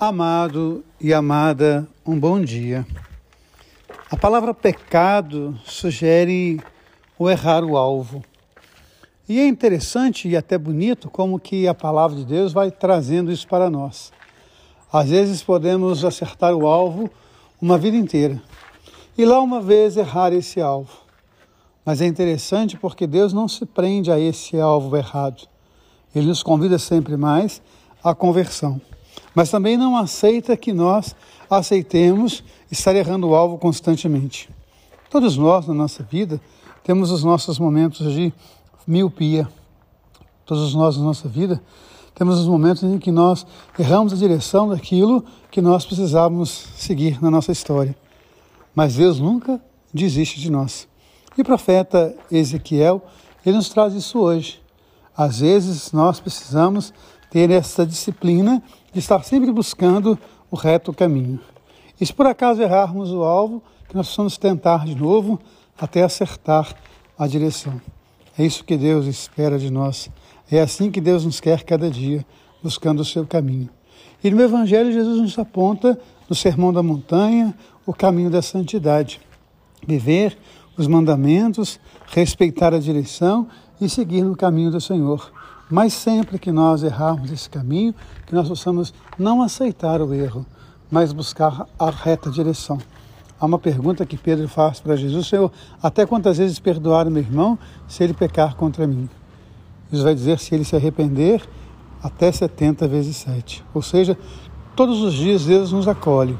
Amado e amada, um bom dia. A palavra pecado sugere o errar o alvo. E é interessante e até bonito como que a palavra de Deus vai trazendo isso para nós. Às vezes podemos acertar o alvo uma vida inteira e lá uma vez errar esse alvo. Mas é interessante porque Deus não se prende a esse alvo errado. Ele nos convida sempre mais à conversão mas também não aceita que nós aceitemos estar errando o alvo constantemente. Todos nós, na nossa vida, temos os nossos momentos de miopia. Todos nós, na nossa vida, temos os momentos em que nós erramos a direção daquilo que nós precisávamos seguir na nossa história. Mas Deus nunca desiste de nós. E o profeta Ezequiel, ele nos traz isso hoje. Às vezes nós precisamos ter essa disciplina de estar sempre buscando o reto caminho. E se por acaso errarmos o alvo, que nós possamos tentar de novo até acertar a direção. É isso que Deus espera de nós. É assim que Deus nos quer cada dia, buscando o seu caminho. E no Evangelho, Jesus nos aponta, no Sermão da Montanha, o caminho da santidade. Viver os mandamentos, respeitar a direção e seguir no caminho do Senhor. Mas sempre que nós errarmos esse caminho, que nós possamos não aceitar o erro, mas buscar a reta direção. Há uma pergunta que Pedro faz para Jesus: Senhor, até quantas vezes perdoar o meu irmão se ele pecar contra mim? Jesus vai dizer: se ele se arrepender, até 70 vezes 7. Ou seja, todos os dias Deus nos acolhe,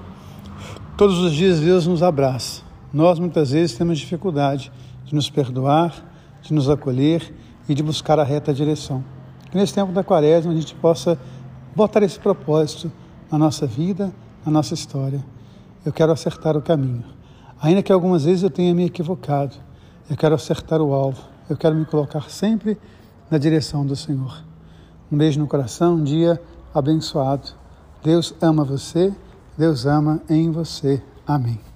todos os dias Deus nos abraça. Nós muitas vezes temos dificuldade de nos perdoar, de nos acolher e de buscar a reta direção. Que nesse tempo da quaresma a gente possa botar esse propósito na nossa vida, na nossa história. Eu quero acertar o caminho. Ainda que algumas vezes eu tenha me equivocado, eu quero acertar o alvo. Eu quero me colocar sempre na direção do Senhor. Um beijo no coração, um dia abençoado. Deus ama você, Deus ama em você. Amém.